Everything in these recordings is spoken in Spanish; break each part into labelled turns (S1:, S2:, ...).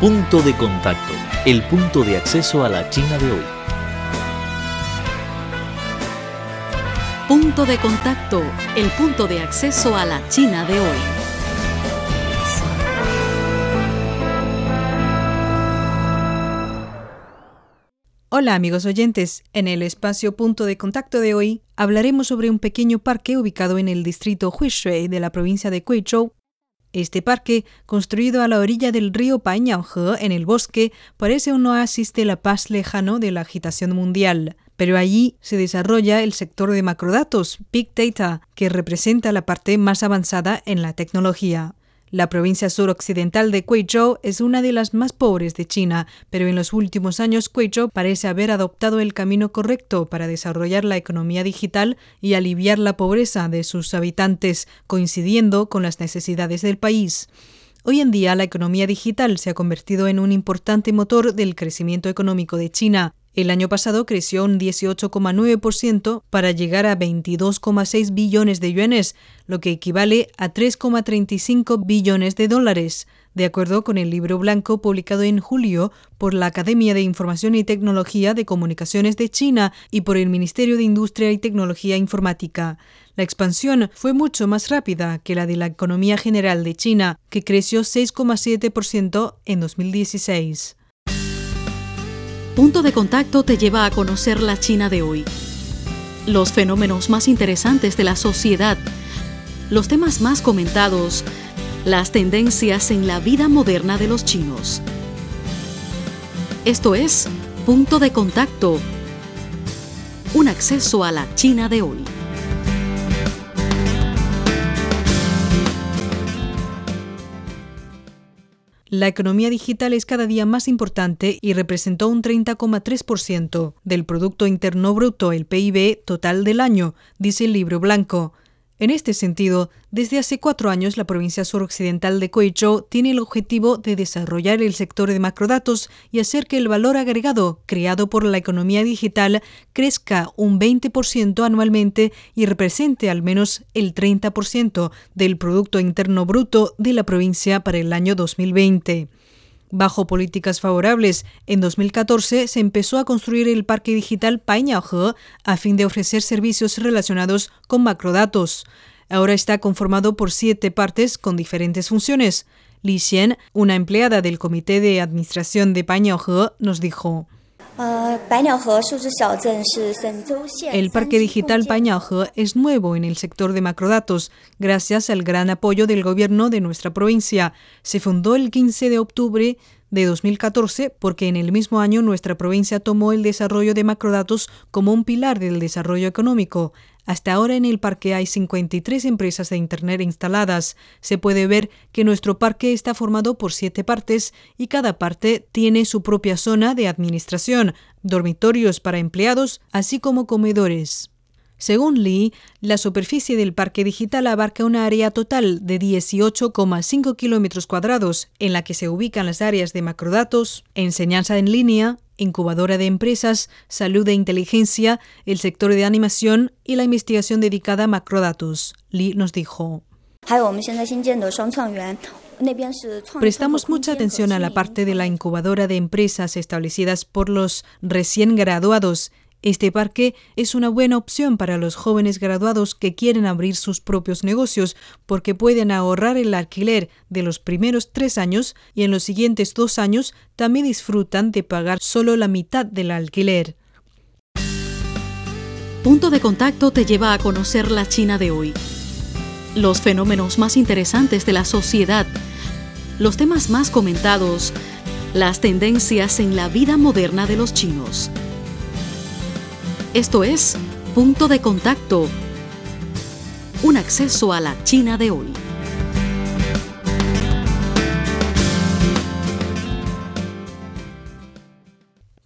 S1: Punto de contacto, el punto de acceso a la China de hoy.
S2: Punto de contacto, el punto de acceso a la China de hoy.
S3: Hola amigos oyentes, en el espacio Punto de Contacto de hoy hablaremos sobre un pequeño parque ubicado en el distrito Huishui de la provincia de Guizhou. Este parque, construido a la orilla del río Painyanghe en el bosque, parece un oasis de la paz lejano de la agitación mundial. Pero allí se desarrolla el sector de macrodatos, Big Data, que representa la parte más avanzada en la tecnología. La provincia suroccidental de Guizhou es una de las más pobres de China, pero en los últimos años Guizhou parece haber adoptado el camino correcto para desarrollar la economía digital y aliviar la pobreza de sus habitantes, coincidiendo con las necesidades del país. Hoy en día la economía digital se ha convertido en un importante motor del crecimiento económico de China. El año pasado creció un 18,9% para llegar a 22,6 billones de yuanes, lo que equivale a 3,35 billones de dólares, de acuerdo con el libro blanco publicado en julio por la Academia de Información y Tecnología de Comunicaciones de China y por el Ministerio de Industria y Tecnología Informática. La expansión fue mucho más rápida que la de la economía general de China, que creció 6,7% en 2016.
S2: Punto de contacto te lleva a conocer la China de hoy. Los fenómenos más interesantes de la sociedad, los temas más comentados, las tendencias en la vida moderna de los chinos. Esto es Punto de contacto. Un acceso a la China de hoy.
S3: La economía digital es cada día más importante y representó un 30,3% del Producto Interno Bruto, el PIB total del año, dice el libro blanco. En este sentido, desde hace cuatro años la provincia suroccidental de Guizhou tiene el objetivo de desarrollar el sector de macrodatos y hacer que el valor agregado creado por la economía digital crezca un 20% anualmente y represente al menos el 30% del Producto Interno Bruto de la provincia para el año 2020. Bajo políticas favorables, en 2014 se empezó a construir el parque digital Painyao a fin de ofrecer servicios relacionados con macrodatos. Ahora está conformado por siete partes con diferentes funciones. Li Xian, una empleada del comité de administración de Painyao nos dijo. El parque digital Painyao es nuevo en el sector de macrodatos, gracias al gran apoyo del gobierno de nuestra provincia. Se fundó el 15 de octubre de 2014 porque en el mismo año nuestra provincia tomó el desarrollo de macrodatos como un pilar del desarrollo económico. Hasta ahora en el parque hay 53 empresas de Internet instaladas. Se puede ver que nuestro parque está formado por siete partes y cada parte tiene su propia zona de administración, dormitorios para empleados, así como comedores. Según Lee, la superficie del parque digital abarca una área total de 18,5 kilómetros cuadrados, en la que se ubican las áreas de macrodatos, enseñanza en línea, incubadora de empresas, salud e inteligencia, el sector de animación y la investigación dedicada a macrodatos. Lee nos dijo. Prestamos mucha atención a la parte de la incubadora de empresas establecidas por los recién graduados este parque es una buena opción para los jóvenes graduados que quieren abrir sus propios negocios porque pueden ahorrar el alquiler de los primeros tres años y en los siguientes dos años también disfrutan de pagar solo la mitad del alquiler.
S2: Punto de contacto te lleva a conocer la China de hoy. Los fenómenos más interesantes de la sociedad, los temas más comentados, las tendencias en la vida moderna de los chinos. Esto es Punto de Contacto, un acceso a la China de hoy.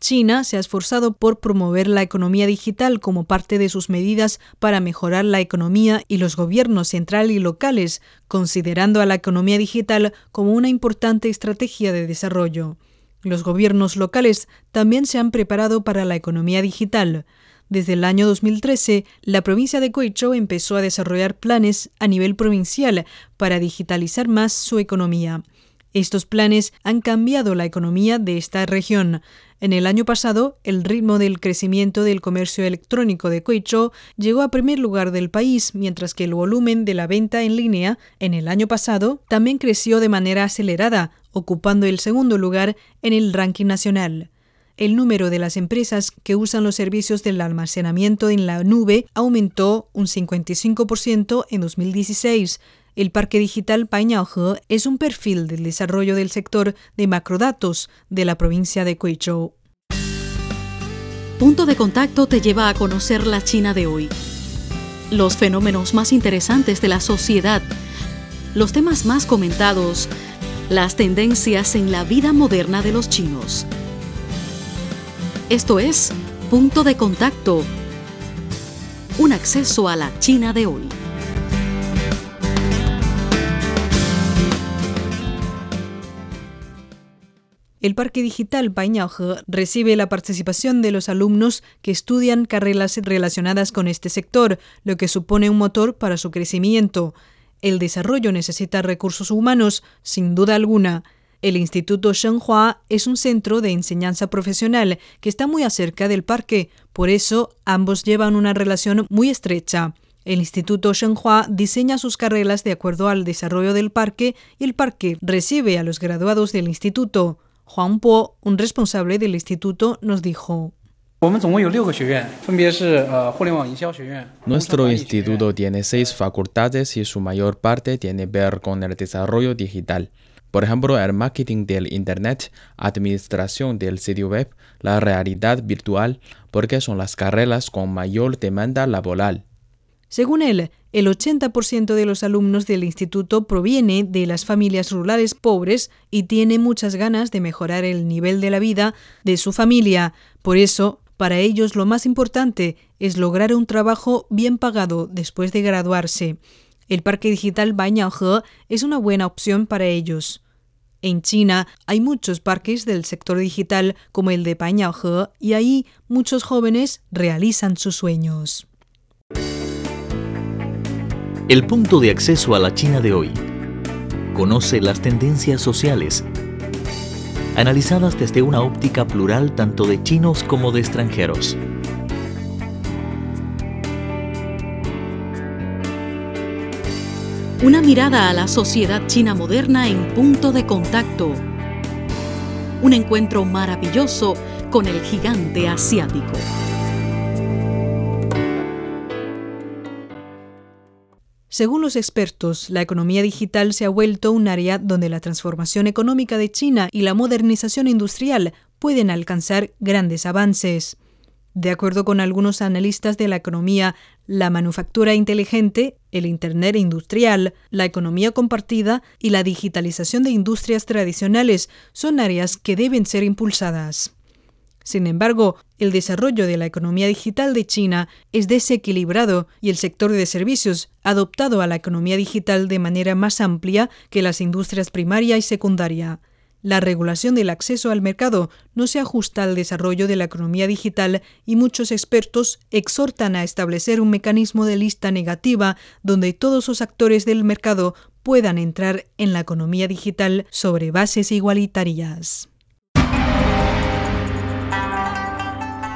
S3: China se ha esforzado por promover la economía digital como parte de sus medidas para mejorar la economía y los gobiernos central y locales, considerando a la economía digital como una importante estrategia de desarrollo. Los gobiernos locales también se han preparado para la economía digital. Desde el año 2013, la provincia de Guizhou empezó a desarrollar planes a nivel provincial para digitalizar más su economía. Estos planes han cambiado la economía de esta región. En el año pasado, el ritmo del crecimiento del comercio electrónico de Quechua llegó a primer lugar del país, mientras que el volumen de la venta en línea en el año pasado también creció de manera acelerada, ocupando el segundo lugar en el ranking nacional. El número de las empresas que usan los servicios del almacenamiento en la nube aumentó un 55% en 2016, el Parque Digital Pañaohe es un perfil del desarrollo del sector de macrodatos de la provincia de Quechua.
S2: Punto de contacto te lleva a conocer la China de hoy. Los fenómenos más interesantes de la sociedad, los temas más comentados, las tendencias en la vida moderna de los chinos. Esto es Punto de Contacto, un acceso a la China de hoy.
S3: El Parque Digital Pañaohe recibe la participación de los alumnos que estudian carreras relacionadas con este sector, lo que supone un motor para su crecimiento. El desarrollo necesita recursos humanos, sin duda alguna. El Instituto Shenhua es un centro de enseñanza profesional que está muy acerca del parque, por eso ambos llevan una relación muy estrecha. El Instituto Shenhua diseña sus carreras de acuerdo al desarrollo del parque y el parque recibe a los graduados del instituto. Juan Po, un responsable del instituto, nos dijo.
S4: Nuestro instituto tiene seis facultades y su mayor parte tiene que ver con el desarrollo digital. Por ejemplo, el marketing del Internet, administración del sitio web, la realidad virtual, porque son las carreras con mayor demanda laboral.
S3: Según él, el 80% de los alumnos del instituto proviene de las familias rurales pobres y tiene muchas ganas de mejorar el nivel de la vida de su familia. Por eso, para ellos lo más importante es lograr un trabajo bien pagado después de graduarse. El parque digital Banyanghe es una buena opción para ellos. En China hay muchos parques del sector digital como el de Banyanghe y ahí muchos jóvenes realizan sus sueños.
S1: El punto de acceso a la China de hoy. Conoce las tendencias sociales, analizadas desde una óptica plural tanto de chinos como de extranjeros.
S2: Una mirada a la sociedad china moderna en punto de contacto. Un encuentro maravilloso con el gigante asiático.
S3: Según los expertos, la economía digital se ha vuelto un área donde la transformación económica de China y la modernización industrial pueden alcanzar grandes avances. De acuerdo con algunos analistas de la economía, la manufactura inteligente, el Internet industrial, la economía compartida y la digitalización de industrias tradicionales son áreas que deben ser impulsadas. Sin embargo, el desarrollo de la economía digital de China es desequilibrado y el sector de servicios ha adoptado a la economía digital de manera más amplia que las industrias primaria y secundaria. La regulación del acceso al mercado no se ajusta al desarrollo de la economía digital y muchos expertos exhortan a establecer un mecanismo de lista negativa donde todos los actores del mercado puedan entrar en la economía digital sobre bases igualitarias.